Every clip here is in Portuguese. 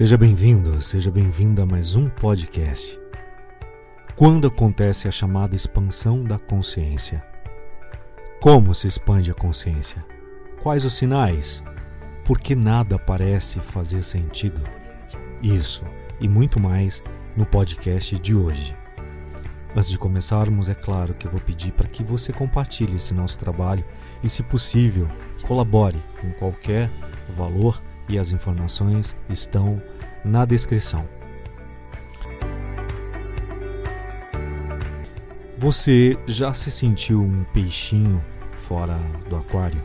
Seja bem-vindo, seja bem-vinda a mais um podcast. Quando acontece a chamada expansão da consciência? Como se expande a consciência? Quais os sinais? Por que nada parece fazer sentido? Isso e muito mais no podcast de hoje. Antes de começarmos, é claro que eu vou pedir para que você compartilhe esse nosso trabalho e, se possível, colabore com qualquer valor e as informações estão na descrição. Você já se sentiu um peixinho fora do aquário?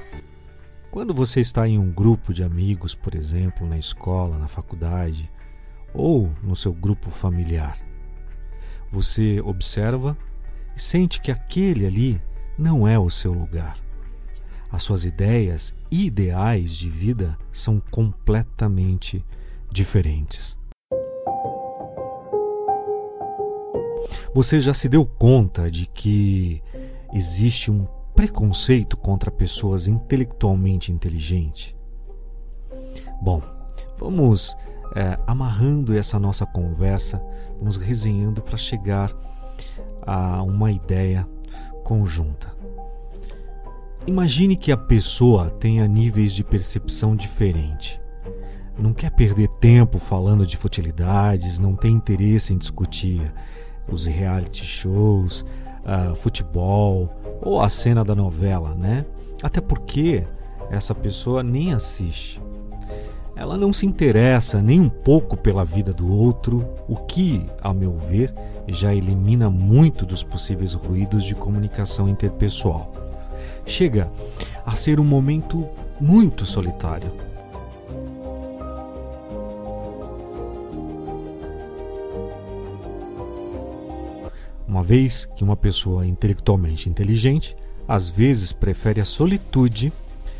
Quando você está em um grupo de amigos, por exemplo, na escola, na faculdade ou no seu grupo familiar, você observa e sente que aquele ali não é o seu lugar. As suas ideias e ideais de vida são completamente diferentes. Você já se deu conta de que existe um preconceito contra pessoas intelectualmente inteligentes? Bom, vamos é, amarrando essa nossa conversa, vamos resenhando para chegar a uma ideia conjunta. Imagine que a pessoa tenha níveis de percepção diferentes. Não quer perder tempo falando de futilidades, não tem interesse em discutir os reality shows, uh, futebol ou a cena da novela, né? Até porque essa pessoa nem assiste. Ela não se interessa nem um pouco pela vida do outro, o que, ao meu ver, já elimina muito dos possíveis ruídos de comunicação interpessoal. Chega a ser um momento muito solitário. Uma vez que uma pessoa intelectualmente inteligente às vezes prefere a solitude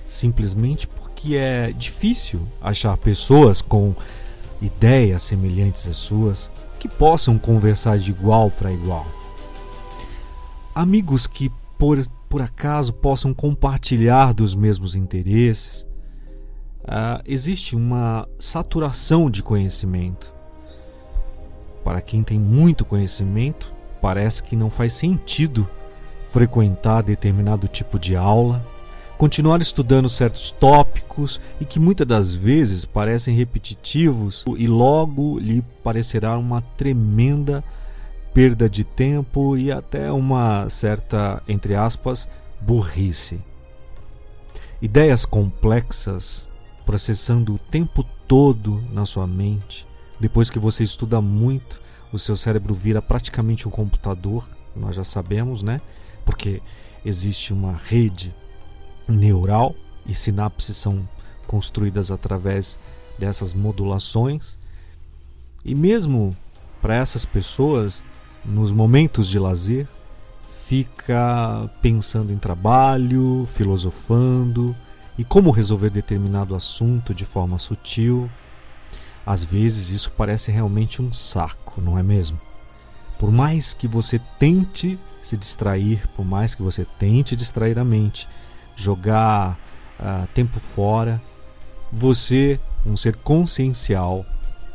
simplesmente porque é difícil achar pessoas com ideias semelhantes às suas que possam conversar de igual para igual. Amigos que por, por acaso possam compartilhar dos mesmos interesses. Uh, existe uma saturação de conhecimento. Para quem tem muito conhecimento, parece que não faz sentido frequentar determinado tipo de aula continuar estudando certos tópicos e que muitas das vezes parecem repetitivos e logo lhe parecerá uma tremenda perda de tempo e até uma certa, entre aspas, burrice. Ideias complexas processando o tempo todo na sua mente. Depois que você estuda muito, o seu cérebro vira praticamente um computador, nós já sabemos, né? Porque existe uma rede neural e sinapses são construídas através dessas modulações. E mesmo para essas pessoas, nos momentos de lazer, fica pensando em trabalho, filosofando e como resolver determinado assunto de forma sutil. Às vezes isso parece realmente um saco, não é mesmo? Por mais que você tente se distrair, por mais que você tente distrair a mente, jogar uh, tempo fora, você, um ser consciencial,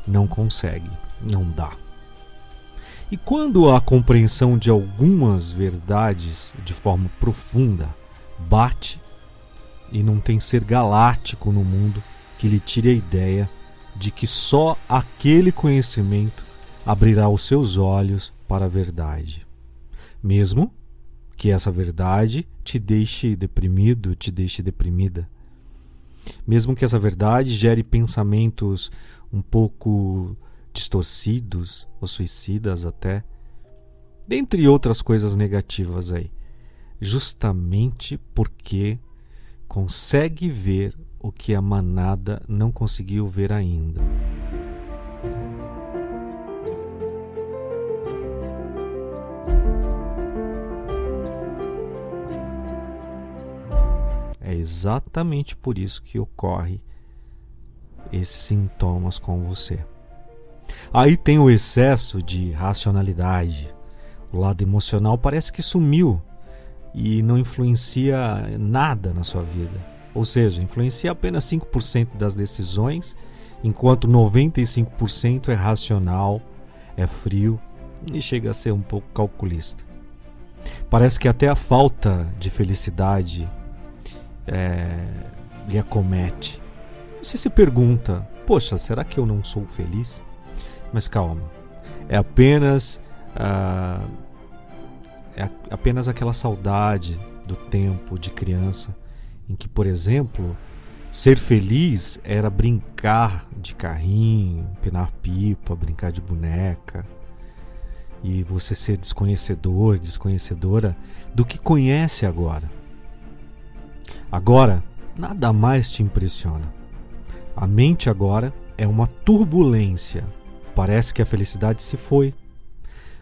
não consegue, não dá. E quando a compreensão de algumas verdades de forma profunda bate, e não tem ser galáctico no mundo que lhe tire a ideia de que só aquele conhecimento abrirá os seus olhos para a verdade. Mesmo que essa verdade te deixe deprimido, te deixe deprimida. Mesmo que essa verdade gere pensamentos um pouco distorcidos ou suicidas até, dentre outras coisas negativas aí, justamente porque consegue ver o que a manada não conseguiu ver ainda. exatamente por isso que ocorre esses sintomas com você. Aí tem o excesso de racionalidade. O lado emocional parece que sumiu e não influencia nada na sua vida. Ou seja, influencia apenas 5% das decisões enquanto 95% é racional, é frio e chega a ser um pouco calculista. Parece que até a falta de felicidade é, lhe acomete. Você se pergunta: poxa, será que eu não sou feliz? Mas calma, é apenas ah, é apenas aquela saudade do tempo de criança em que, por exemplo, ser feliz era brincar de carrinho, empinar pipa, brincar de boneca. E você ser desconhecedor, desconhecedora do que conhece agora. Agora, nada mais te impressiona. A mente agora é uma turbulência. Parece que a felicidade se foi.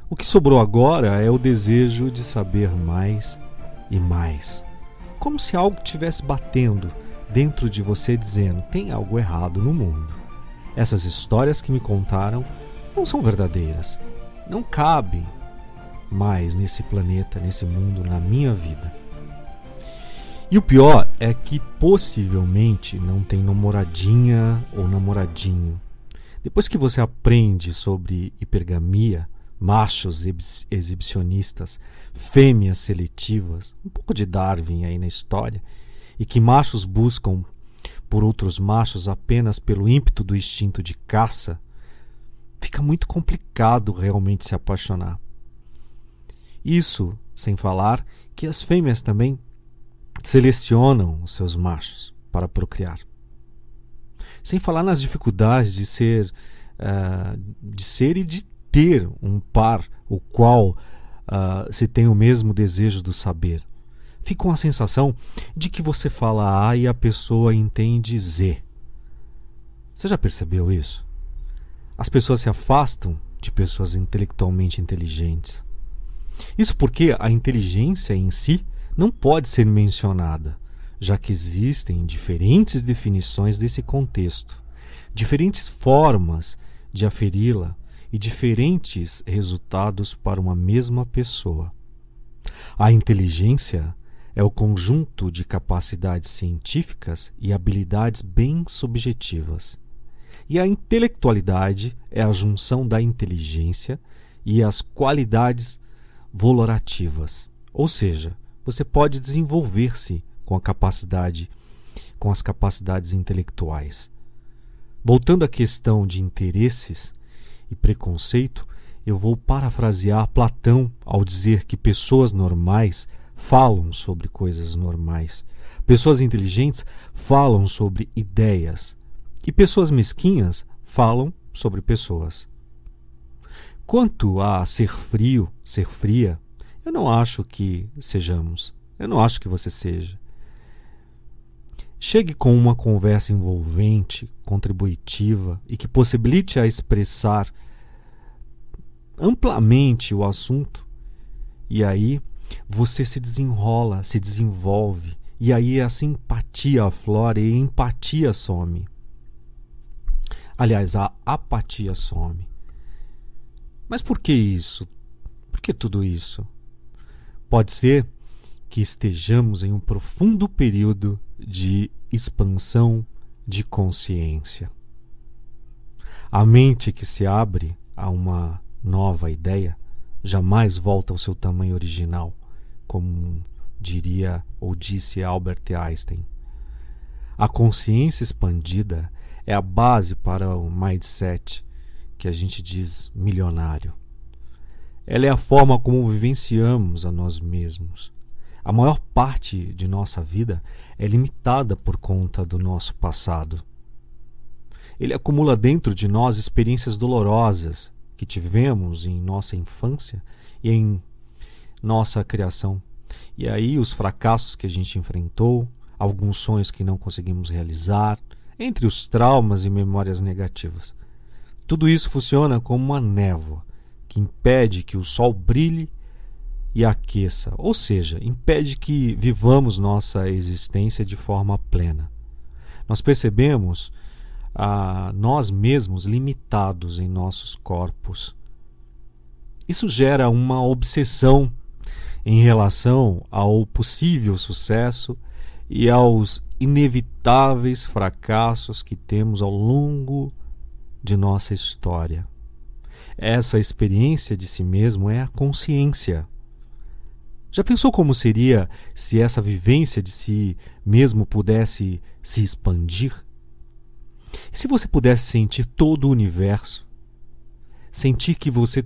O que sobrou agora é o desejo de saber mais e mais. Como se algo estivesse batendo dentro de você dizendo: tem algo errado no mundo. Essas histórias que me contaram não são verdadeiras. Não cabem mais nesse planeta, nesse mundo, na minha vida. E o pior é que possivelmente não tem namoradinha ou namoradinho. Depois que você aprende sobre hipergamia, machos exibicionistas, fêmeas seletivas, um pouco de Darwin aí na história, e que machos buscam por outros machos apenas pelo ímpeto do instinto de caça, fica muito complicado realmente se apaixonar. Isso sem falar que as fêmeas também selecionam os seus machos para procriar. Sem falar nas dificuldades de ser, uh, de ser e de ter um par o qual uh, se tem o mesmo desejo do saber. Fica uma sensação de que você fala A e a pessoa entende Z. Você já percebeu isso? As pessoas se afastam de pessoas intelectualmente inteligentes. Isso porque a inteligência em si não pode ser mencionada, já que existem diferentes definições desse contexto, diferentes formas de aferi-la e diferentes resultados para uma mesma pessoa. A inteligência é o conjunto de capacidades científicas e habilidades bem subjetivas. E a intelectualidade é a junção da inteligência e as qualidades valorativas. Ou seja, você pode desenvolver-se com a capacidade com as capacidades intelectuais. Voltando à questão de interesses, e preconceito, eu vou parafrasear Platão ao dizer que pessoas normais falam sobre coisas normais. Pessoas inteligentes falam sobre ideias. E pessoas mesquinhas falam sobre pessoas. Quanto a ser frio, ser fria, eu não acho que sejamos. Eu não acho que você seja. Chegue com uma conversa envolvente, contributiva e que possibilite a expressar amplamente o assunto. E aí você se desenrola, se desenvolve. E aí a simpatia aflora e a empatia some. Aliás, a apatia some. Mas por que isso? Por que tudo isso? Pode ser que estejamos em um profundo período de expansão de consciência. A mente que se abre a uma nova ideia jamais volta ao seu tamanho original, como diria ou disse Albert Einstein. A consciência expandida é a base para o mindset que a gente diz milionário. Ela é a forma como vivenciamos a nós mesmos a maior parte de nossa vida é limitada por conta do nosso passado. Ele acumula dentro de nós experiências dolorosas que tivemos em nossa infância e em nossa criação. E aí os fracassos que a gente enfrentou, alguns sonhos que não conseguimos realizar, entre os traumas e memórias negativas. Tudo isso funciona como uma névoa que impede que o sol brilhe e aqueça, ou seja, impede que vivamos nossa existência de forma plena. Nós percebemos a nós mesmos limitados em nossos corpos. Isso gera uma obsessão em relação ao possível sucesso e aos inevitáveis fracassos que temos ao longo de nossa história. Essa experiência de si mesmo é a consciência. Já pensou como seria se essa vivência de si mesmo pudesse se expandir? E se você pudesse sentir todo o universo, sentir que você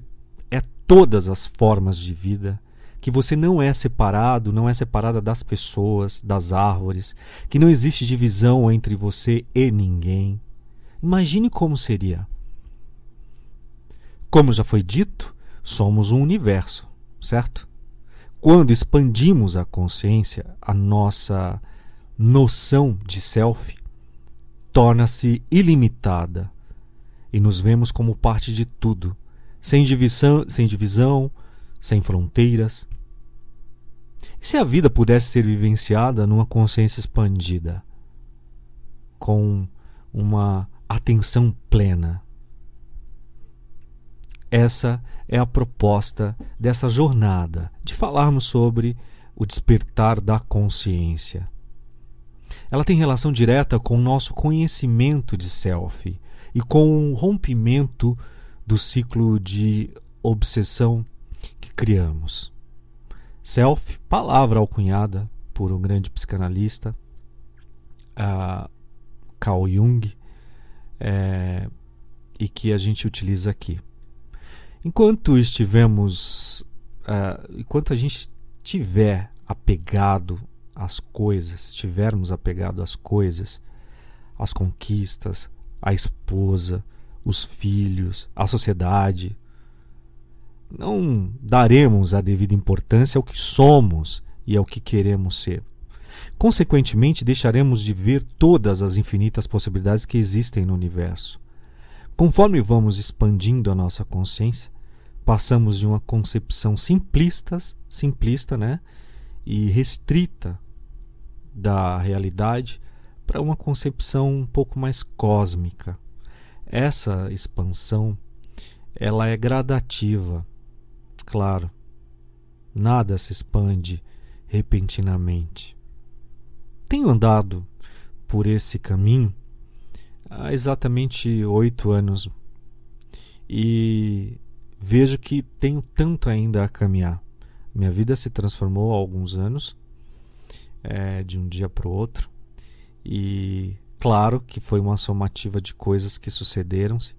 é todas as formas de vida, que você não é separado, não é separada das pessoas, das árvores, que não existe divisão entre você e ninguém. Imagine como seria. Como já foi dito, somos um universo, certo? Quando expandimos a consciência, a nossa noção de self torna-se ilimitada e nos vemos como parte de tudo, sem divisão, sem divisão, sem fronteiras. E se a vida pudesse ser vivenciada numa consciência expandida, com uma atenção plena? Essa é a proposta dessa jornada de falarmos sobre o despertar da consciência. Ela tem relação direta com o nosso conhecimento de self e com o rompimento do ciclo de obsessão que criamos. Self, palavra alcunhada por um grande psicanalista, uh, Carl Jung, é, e que a gente utiliza aqui. Enquanto estivermos, uh, enquanto a gente tiver apegado às coisas, estivermos apegado às coisas, às conquistas, à esposa, os filhos, a sociedade, não daremos a devida importância ao que somos e ao que queremos ser. Consequentemente, deixaremos de ver todas as infinitas possibilidades que existem no universo. Conforme vamos expandindo a nossa consciência, passamos de uma concepção simplista, simplista, né, e restrita da realidade para uma concepção um pouco mais cósmica. Essa expansão, ela é gradativa claro. Nada se expande repentinamente. Tenho andado por esse caminho há exatamente oito anos e vejo que tenho tanto ainda a caminhar. Minha vida se transformou há alguns anos, é, de um dia para o outro, e claro que foi uma somativa de coisas que sucederam-se,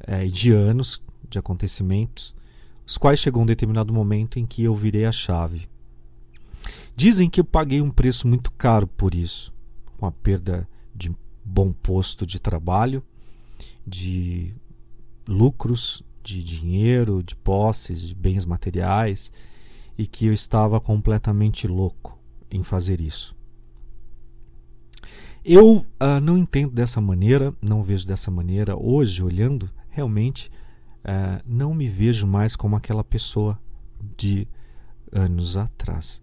é, de anos de acontecimentos os quais chegou um determinado momento em que eu virei a chave. Dizem que eu paguei um preço muito caro por isso, com a perda de bom posto de trabalho, de lucros, de dinheiro, de posses, de bens materiais, e que eu estava completamente louco em fazer isso. Eu uh, não entendo dessa maneira, não vejo dessa maneira. Hoje, olhando, realmente uh, não me vejo mais como aquela pessoa de anos atrás.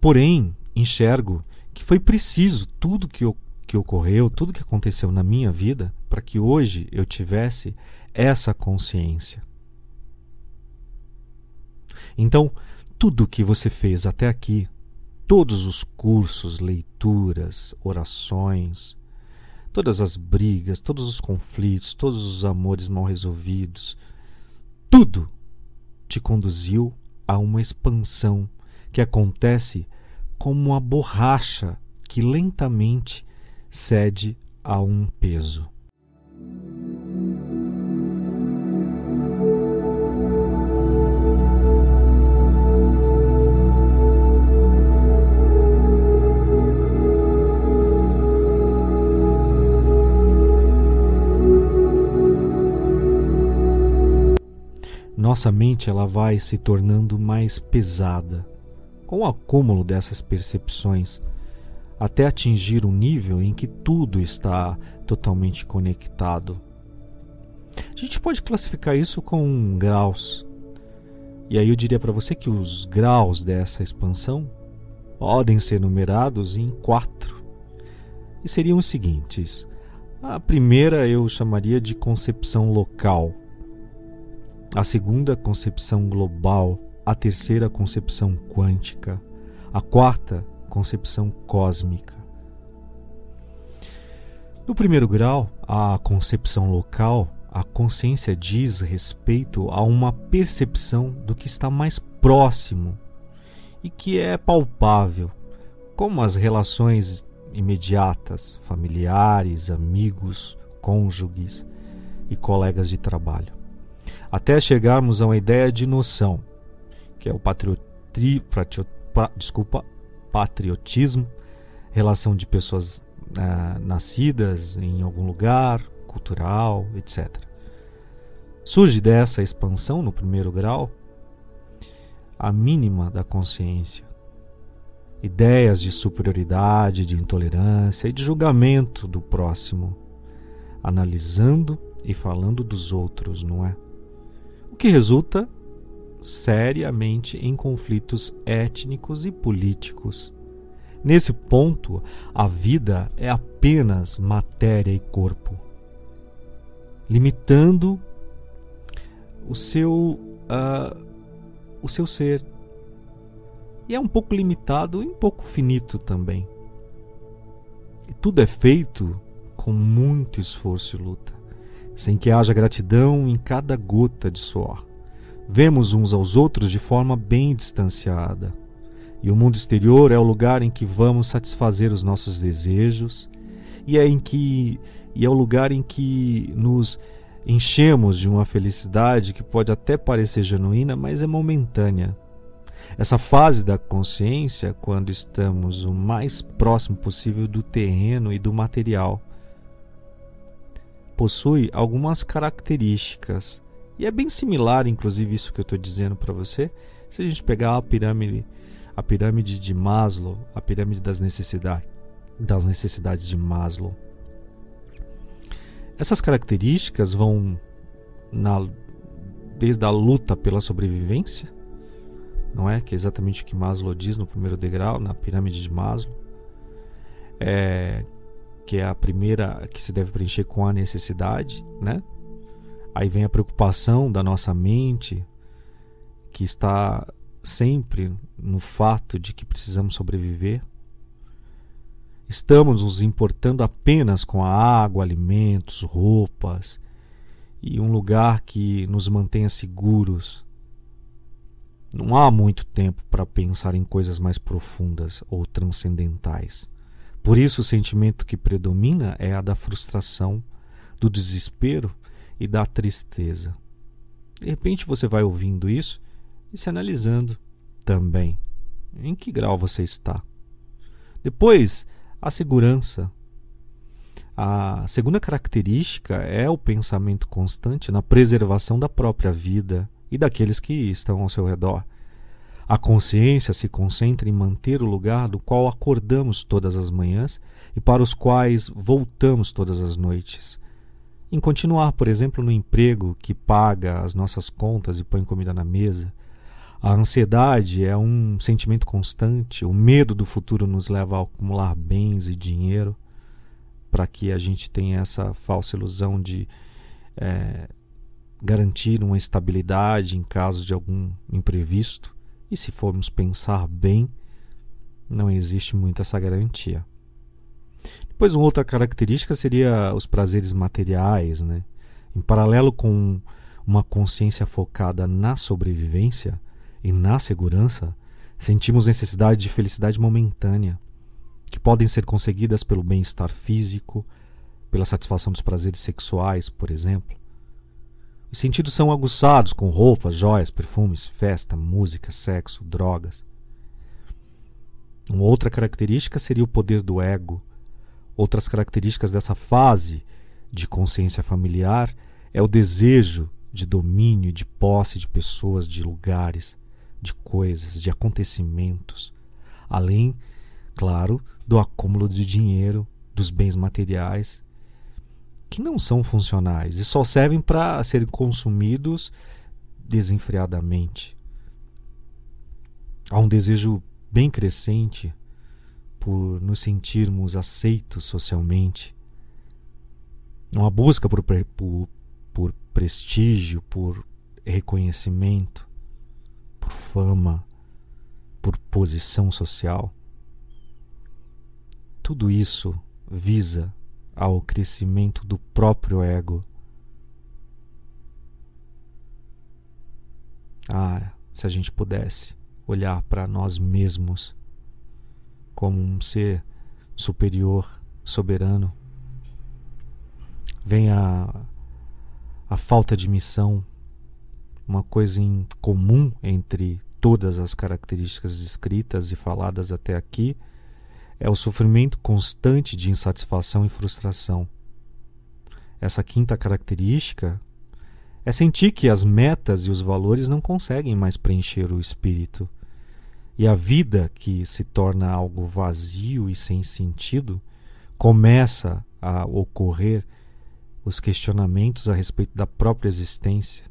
Porém, enxergo que foi preciso tudo que, que ocorreu, tudo que aconteceu na minha vida, para que hoje eu tivesse essa consciência. Então, tudo que você fez até aqui, todos os cursos, leituras, orações, todas as brigas, todos os conflitos, todos os amores mal resolvidos, tudo te conduziu a uma expansão que acontece como uma borracha que lentamente cede a um peso. nossa mente ela vai se tornando mais pesada com o acúmulo dessas percepções, até atingir um nível em que tudo está totalmente conectado. A gente pode classificar isso com graus. E aí eu diria para você que os graus dessa expansão podem ser numerados em quatro. E seriam os seguintes: a primeira eu chamaria de concepção local a segunda concepção global, a terceira concepção quântica, a quarta concepção cósmica. No primeiro grau, a concepção local, a consciência diz respeito a uma percepção do que está mais próximo e que é palpável, como as relações imediatas, familiares, amigos, cônjuges e colegas de trabalho. Até chegarmos a uma ideia de noção, que é o patrioti, patriot, desculpa, patriotismo, relação de pessoas ah, nascidas em algum lugar, cultural, etc. Surge dessa expansão no primeiro grau a mínima da consciência, ideias de superioridade, de intolerância e de julgamento do próximo, analisando e falando dos outros, não é? O que resulta seriamente em conflitos étnicos e políticos. Nesse ponto, a vida é apenas matéria e corpo, limitando o seu, uh, o seu ser. E é um pouco limitado e um pouco finito também. E tudo é feito com muito esforço e luta, sem que haja gratidão em cada gota de suor. Vemos uns aos outros de forma bem distanciada. E o mundo exterior é o lugar em que vamos satisfazer os nossos desejos e é em que e é o lugar em que nos enchemos de uma felicidade que pode até parecer genuína, mas é momentânea. Essa fase da consciência, quando estamos o mais próximo possível do terreno e do material, possui algumas características e é bem similar, inclusive, isso que eu estou dizendo para você, se a gente pegar a pirâmide, a pirâmide de Maslow, a pirâmide das necessidades, das necessidades de Maslow. Essas características vão na, desde a luta pela sobrevivência, não é? Que é exatamente o que Maslow diz no primeiro degrau, na pirâmide de Maslow. É, que é a primeira que se deve preencher com a necessidade, né? Aí vem a preocupação da nossa mente, que está sempre no fato de que precisamos sobreviver. Estamos nos importando apenas com a água, alimentos, roupas e um lugar que nos mantenha seguros. Não há muito tempo para pensar em coisas mais profundas ou transcendentais. Por isso, o sentimento que predomina é a da frustração, do desespero e da tristeza. De repente você vai ouvindo isso e se analisando também. Em que grau você está? Depois, a segurança. A segunda característica é o pensamento constante na preservação da própria vida e daqueles que estão ao seu redor. A consciência se concentra em manter o lugar do qual acordamos todas as manhãs e para os quais voltamos todas as noites em continuar, por exemplo, no emprego que paga as nossas contas e põe comida na mesa. A ansiedade é um sentimento constante, o medo do futuro nos leva a acumular bens e dinheiro para que a gente tenha essa falsa ilusão de é, garantir uma estabilidade em caso de algum imprevisto. E se formos pensar bem, não existe muito essa garantia. Depois, uma outra característica seria os prazeres materiais, né? Em paralelo com uma consciência focada na sobrevivência e na segurança, sentimos necessidade de felicidade momentânea, que podem ser conseguidas pelo bem-estar físico, pela satisfação dos prazeres sexuais, por exemplo. Os sentidos são aguçados com roupas, joias, perfumes, festa, música, sexo, drogas. Uma outra característica seria o poder do ego, Outras características dessa fase de consciência familiar é o desejo de domínio, de posse de pessoas, de lugares, de coisas, de acontecimentos, além, claro, do acúmulo de dinheiro, dos bens materiais, que não são funcionais e só servem para serem consumidos desenfreadamente. Há um desejo bem crescente por nos sentirmos aceitos socialmente, uma busca por, por, por prestígio, por reconhecimento, por fama, por posição social. Tudo isso visa ao crescimento do próprio ego. Ah, se a gente pudesse olhar para nós mesmos como um ser superior, soberano, vem a, a falta de missão, uma coisa em comum entre todas as características descritas e faladas até aqui é o sofrimento constante de insatisfação e frustração. Essa quinta característica é sentir que as metas e os valores não conseguem mais preencher o espírito. E a vida, que se torna algo vazio e sem sentido, começa a ocorrer os questionamentos a respeito da própria existência,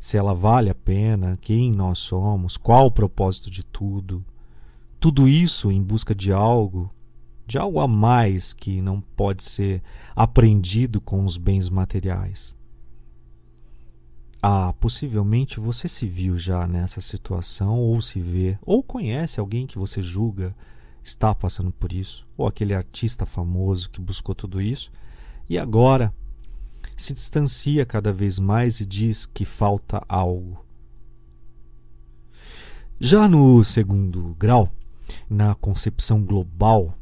se ela vale a pena, quem nós somos, qual o propósito de tudo. Tudo isso em busca de algo, de algo a mais que não pode ser aprendido com os bens materiais. Ah, possivelmente você se viu já nessa situação, ou se vê, ou conhece alguém que você julga está passando por isso, ou aquele artista famoso que buscou tudo isso e agora se distancia cada vez mais e diz que falta algo. Já no segundo grau, na concepção global,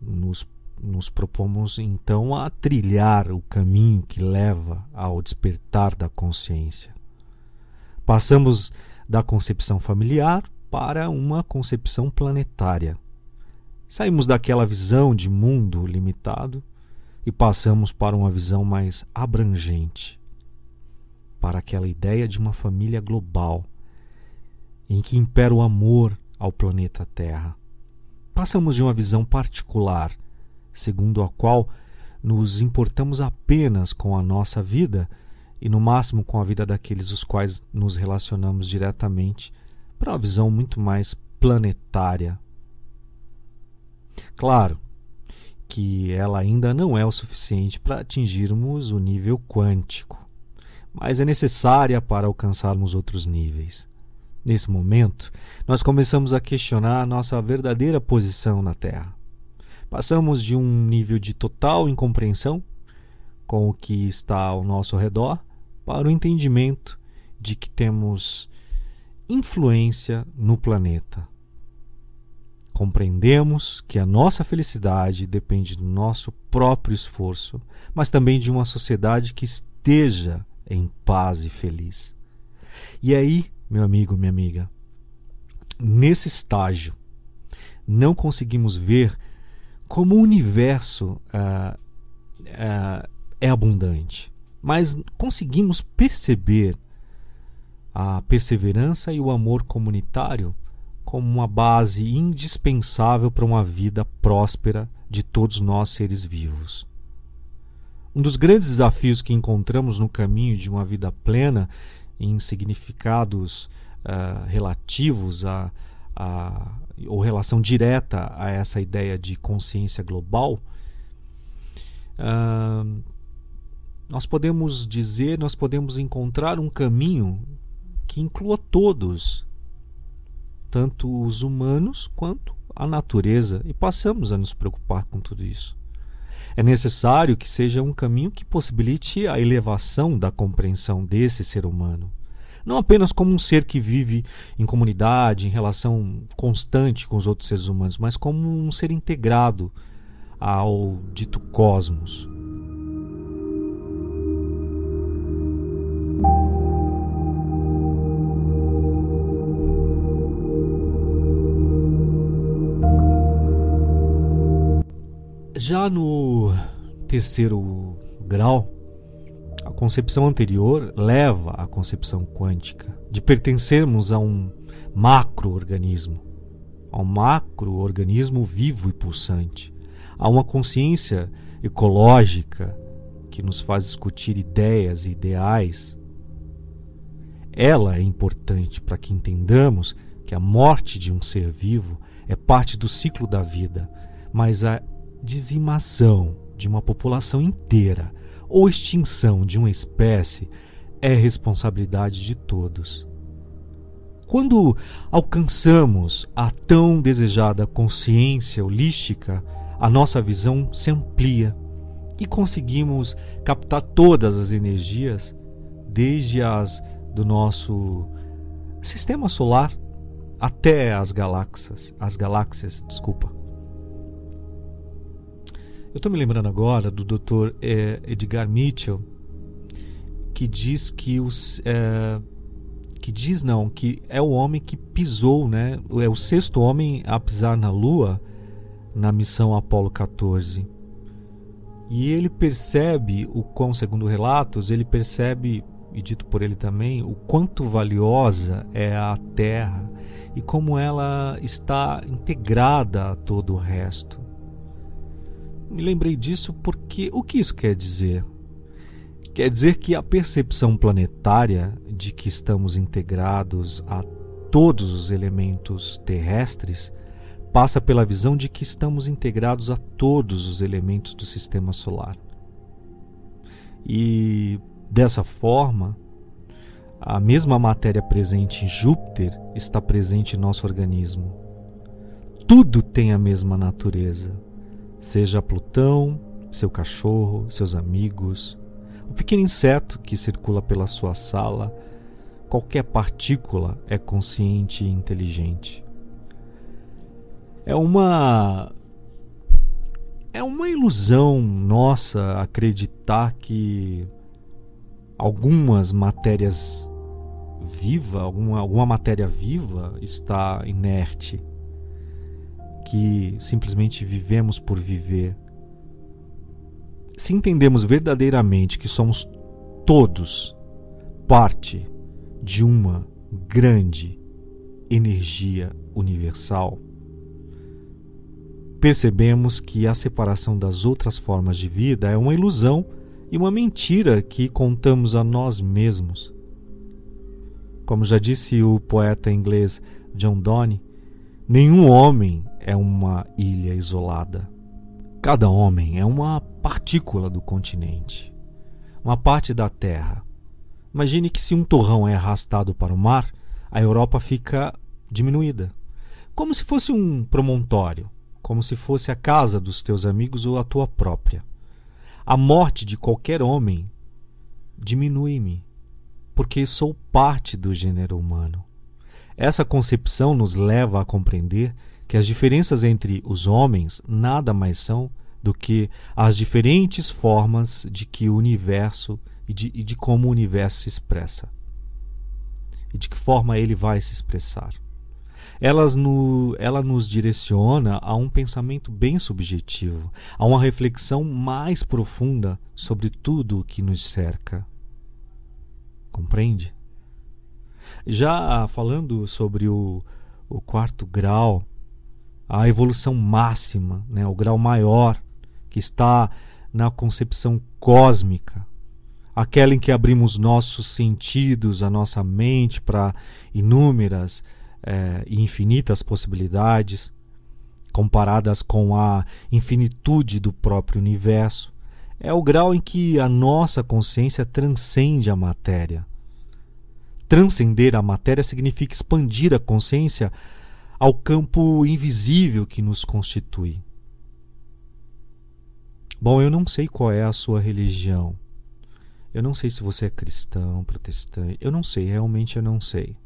nos, nos propomos então a trilhar o caminho que leva ao despertar da consciência. Passamos da concepção familiar para uma concepção planetária. Saímos daquela visão de mundo limitado e passamos para uma visão mais abrangente, para aquela ideia de uma família global, em que impera o amor ao planeta Terra. Passamos de uma visão particular, segundo a qual nos importamos apenas com a nossa vida e no máximo com a vida daqueles os quais nos relacionamos diretamente, para uma visão muito mais planetária. Claro, que ela ainda não é o suficiente para atingirmos o nível quântico, mas é necessária para alcançarmos outros níveis. Nesse momento, nós começamos a questionar a nossa verdadeira posição na Terra. Passamos de um nível de total incompreensão com o que está ao nosso redor para o entendimento de que temos influência no planeta Compreendemos que a nossa felicidade depende do nosso próprio esforço, mas também de uma sociedade que esteja em paz e feliz. E aí, meu amigo, minha amiga, nesse estágio, não conseguimos ver como o universo uh, uh, é abundante, mas conseguimos perceber a perseverança e o amor comunitário como uma base indispensável para uma vida próspera de todos nós seres vivos. Um dos grandes desafios que encontramos no caminho de uma vida plena, em significados uh, relativos a, a, ou relação direta a essa ideia de consciência global, uh, nós podemos dizer, nós podemos encontrar um caminho que inclua todos tanto os humanos quanto a natureza, e passamos a nos preocupar com tudo isso. É necessário que seja um caminho que possibilite a elevação da compreensão desse ser humano. Não apenas como um ser que vive em comunidade, em relação constante com os outros seres humanos, mas como um ser integrado ao dito cosmos. Já no terceiro grau, a concepção anterior leva à concepção quântica de pertencermos a um macro-organismo, a um macro-organismo vivo e pulsante, a uma consciência ecológica que nos faz discutir ideias e ideais. Ela é importante para que entendamos que a morte de um ser vivo é parte do ciclo da vida, mas a dizimação de uma população inteira ou extinção de uma espécie é responsabilidade de todos. Quando alcançamos a tão desejada consciência holística, a nossa visão se amplia e conseguimos captar todas as energias, desde as do nosso sistema solar até as galáxias, as galáxias, desculpa. Eu estou me lembrando agora do Dr. Eh, Edgar Mitchell, que diz que os é, que diz não, que é o homem que pisou, né? É o sexto homem a pisar na Lua na missão Apollo 14. E ele percebe o quão, segundo relatos, ele percebe, e dito por ele também, o quanto valiosa é a Terra e como ela está integrada a todo o resto. Me lembrei disso porque o que isso quer dizer? Quer dizer que a percepção planetária de que estamos integrados a todos os elementos terrestres passa pela visão de que estamos integrados a todos os elementos do sistema solar. E dessa forma, a mesma matéria presente em Júpiter está presente em nosso organismo. Tudo tem a mesma natureza, seja Plutão, seu cachorro, seus amigos, o pequeno inseto que circula pela sua sala, qualquer partícula é consciente e inteligente. É uma é uma ilusão nossa acreditar que algumas matérias viva, alguma, alguma matéria viva está inerte, que simplesmente vivemos por viver se entendemos verdadeiramente que somos todos parte de uma grande energia universal, percebemos que a separação das outras formas de vida é uma ilusão e uma mentira que contamos a nós mesmos. Como já disse o poeta inglês John Donne, nenhum homem é uma ilha isolada. Cada homem é uma partícula do continente, uma parte da Terra. Imagine que se um torrão é arrastado para o mar, a Europa fica diminuída, como se fosse um promontório, como se fosse a casa dos teus amigos ou a tua própria. A morte de qualquer homem diminui-me, porque sou parte do gênero humano. Essa concepção nos leva a compreender que as diferenças entre os homens nada mais são do que as diferentes formas de que o universo e de, e de como o universo se expressa e de que forma ele vai se expressar. Elas no, ela nos direciona a um pensamento bem subjetivo, a uma reflexão mais profunda sobre tudo o que nos cerca. Compreende? Já falando sobre o, o quarto grau, a evolução máxima, né, o grau maior, que está na concepção cósmica, aquela em que abrimos nossos sentidos, a nossa mente para inúmeras é, e infinitas possibilidades, comparadas com a infinitude do próprio universo. É o grau em que a nossa consciência transcende a matéria. Transcender a matéria significa expandir a consciência ao campo invisível que nos constitui. Bom, eu não sei qual é a sua religião. Eu não sei se você é cristão, protestante. Eu não sei, realmente eu não sei.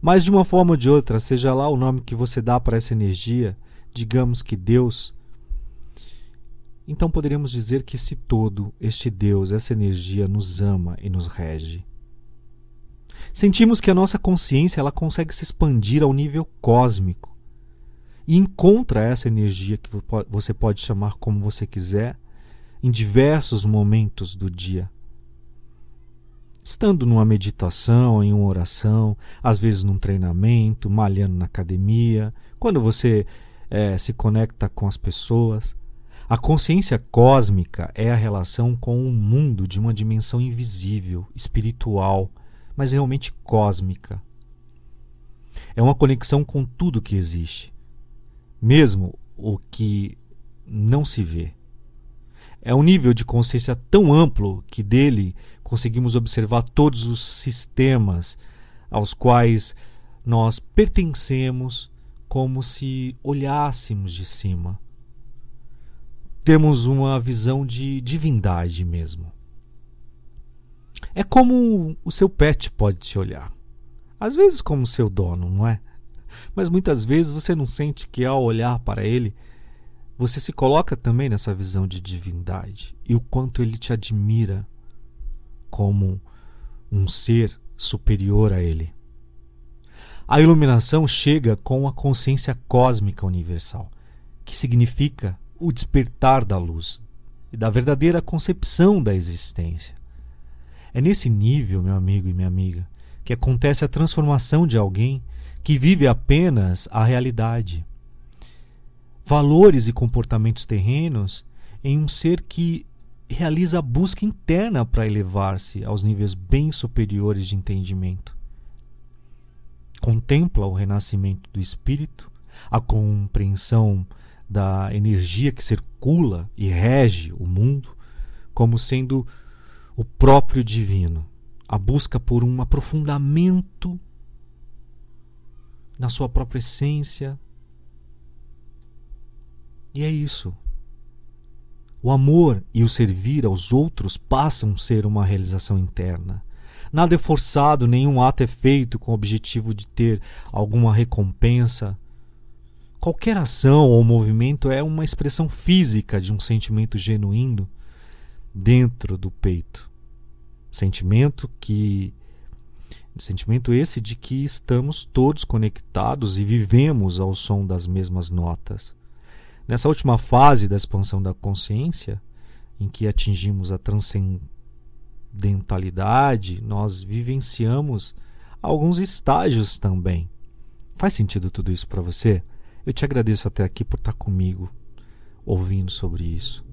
Mas de uma forma ou de outra, seja lá o nome que você dá para essa energia, digamos que Deus. Então poderíamos dizer que esse todo, este Deus, essa energia nos ama e nos rege. Sentimos que a nossa consciência ela consegue se expandir ao nível cósmico e encontra essa energia que você pode chamar como você quiser em diversos momentos do dia. Estando numa meditação, em uma oração, às vezes num treinamento, malhando na academia, quando você é, se conecta com as pessoas. A consciência cósmica é a relação com o mundo de uma dimensão invisível, espiritual, mas realmente cósmica. É uma conexão com tudo que existe, mesmo o que não se vê. É um nível de consciência tão amplo que dele conseguimos observar todos os sistemas aos quais nós pertencemos como se olhássemos de cima. temos uma visão de divindade mesmo. É como o seu pet pode te olhar. Às vezes, como seu dono, não é? Mas muitas vezes você não sente que ao olhar para ele, você se coloca também nessa visão de divindade e o quanto ele te admira como um ser superior a ele. A iluminação chega com a consciência cósmica universal, que significa o despertar da luz e da verdadeira concepção da existência. É nesse nível, meu amigo e minha amiga, que acontece a transformação de alguém que vive apenas a realidade. Valores e comportamentos terrenos em um ser que realiza a busca interna para elevar-se aos níveis bem superiores de entendimento. Contempla o renascimento do espírito, a compreensão da energia que circula e rege o mundo como sendo o próprio divino, a busca por um aprofundamento na sua própria essência. E é isso. O amor e o servir aos outros passam a ser uma realização interna. Nada é forçado, nenhum ato é feito com o objetivo de ter alguma recompensa Qualquer ação ou movimento é uma expressão física de um sentimento genuíno dentro do peito. Sentimento que sentimento esse de que estamos todos conectados e vivemos ao som das mesmas notas. Nessa última fase da expansão da consciência, em que atingimos a transcendentalidade, nós vivenciamos alguns estágios também. Faz sentido tudo isso para você? Eu te agradeço até aqui por estar comigo, ouvindo sobre isso.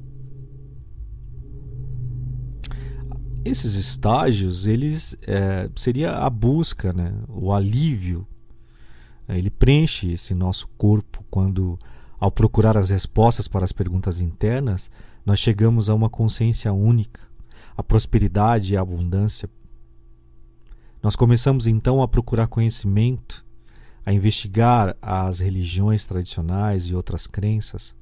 Esses estágios, eles é, seria a busca, né? o alívio. Ele preenche esse nosso corpo quando, ao procurar as respostas para as perguntas internas, nós chegamos a uma consciência única, a prosperidade e a abundância. Nós começamos então a procurar conhecimento a investigar as religiões tradicionais e outras crenças,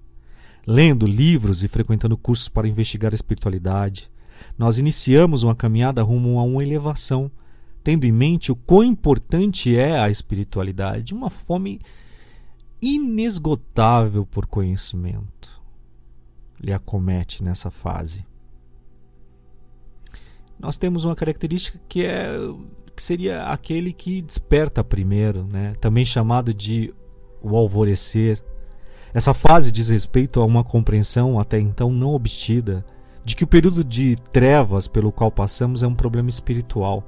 lendo livros e frequentando cursos para investigar a espiritualidade, nós iniciamos uma caminhada rumo a uma elevação, tendo em mente o quão importante é a espiritualidade, uma fome inesgotável por conhecimento lhe acomete nessa fase. Nós temos uma característica que é que seria aquele que desperta primeiro, né? também chamado de o alvorecer. Essa fase diz respeito a uma compreensão até então não obtida de que o período de trevas pelo qual passamos é um problema espiritual.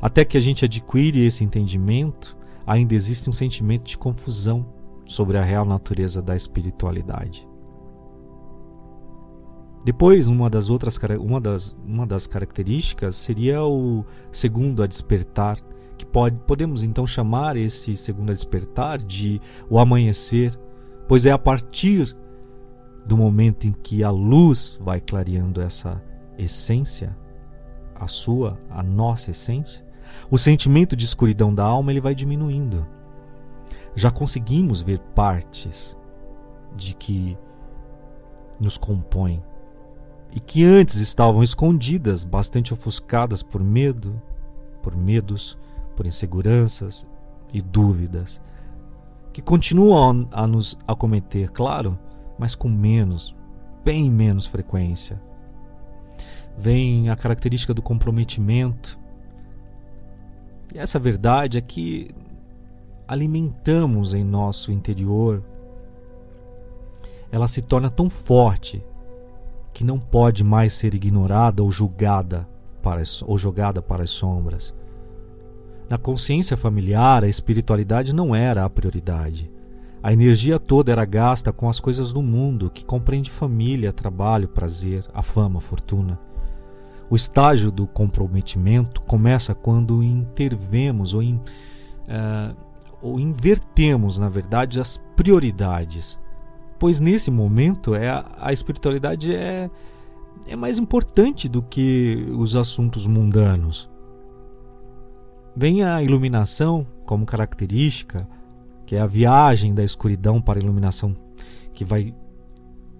Até que a gente adquire esse entendimento, ainda existe um sentimento de confusão sobre a real natureza da espiritualidade. Depois, uma das outras uma das, uma das características seria o segundo a despertar, que pode, podemos então chamar esse segundo a despertar de o amanhecer, pois é a partir do momento em que a luz vai clareando essa essência, a sua, a nossa essência, o sentimento de escuridão da alma ele vai diminuindo. Já conseguimos ver partes de que nos compõem e que antes estavam escondidas, bastante ofuscadas por medo, por medos, por inseguranças e dúvidas, que continuam a nos acometer, claro, mas com menos, bem menos frequência. Vem a característica do comprometimento. E essa verdade é que alimentamos em nosso interior, ela se torna tão forte que não pode mais ser ignorada ou julgada para as, ou jogada para as sombras. Na consciência familiar, a espiritualidade não era a prioridade. A energia toda era gasta com as coisas do mundo, que compreende família, trabalho, prazer, a fama, a fortuna. O estágio do comprometimento começa quando intervemos ou, in, uh, ou invertemos, na verdade, as prioridades pois nesse momento é a, espiritualidade é, é mais importante do que os assuntos mundanos. Vem a iluminação como característica, que é a viagem da escuridão para a iluminação que vai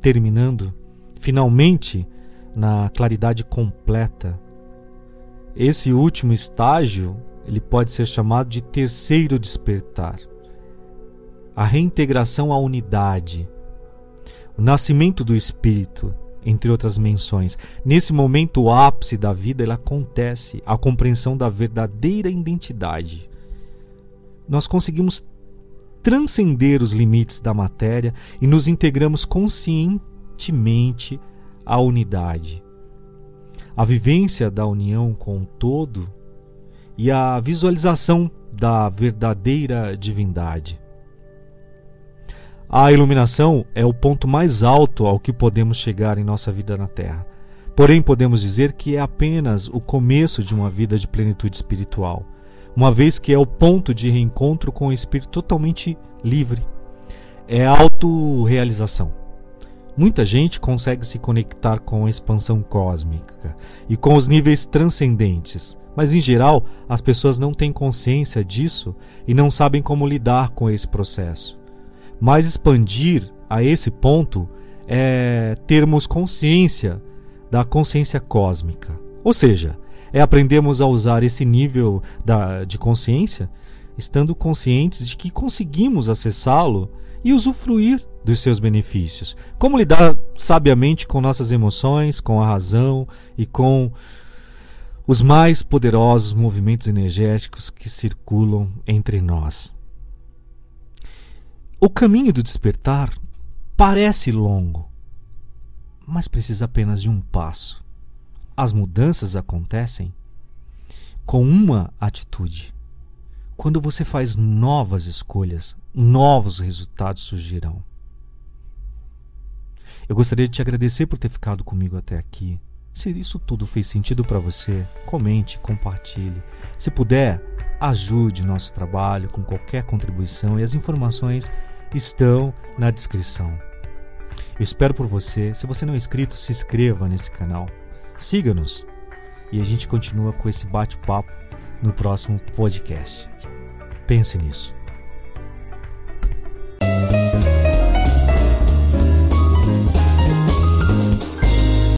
terminando finalmente na claridade completa. Esse último estágio, ele pode ser chamado de terceiro despertar. A reintegração à unidade, o nascimento do espírito, entre outras menções. Nesse momento, o ápice da vida ele acontece, a compreensão da verdadeira identidade. Nós conseguimos transcender os limites da matéria e nos integramos conscientemente à unidade. A vivência da união com o todo e a visualização da verdadeira divindade. A iluminação é o ponto mais alto ao que podemos chegar em nossa vida na Terra. Porém, podemos dizer que é apenas o começo de uma vida de plenitude espiritual, uma vez que é o ponto de reencontro com o espírito totalmente livre. É autorrealização. Muita gente consegue se conectar com a expansão cósmica e com os níveis transcendentes, mas em geral as pessoas não têm consciência disso e não sabem como lidar com esse processo. Mas expandir a esse ponto é termos consciência da consciência cósmica. Ou seja, é aprendermos a usar esse nível da, de consciência, estando conscientes de que conseguimos acessá-lo e usufruir dos seus benefícios. Como lidar sabiamente com nossas emoções, com a razão e com os mais poderosos movimentos energéticos que circulam entre nós. O caminho do despertar parece longo, mas precisa apenas de um passo. As mudanças acontecem com uma atitude. Quando você faz novas escolhas, novos resultados surgirão. Eu gostaria de te agradecer por ter ficado comigo até aqui. Se isso tudo fez sentido para você, comente, compartilhe. Se puder, ajude nosso trabalho com qualquer contribuição e as informações estão na descrição. Eu espero por você. Se você não é inscrito, se inscreva nesse canal. Siga-nos e a gente continua com esse bate-papo no próximo podcast. Pense nisso.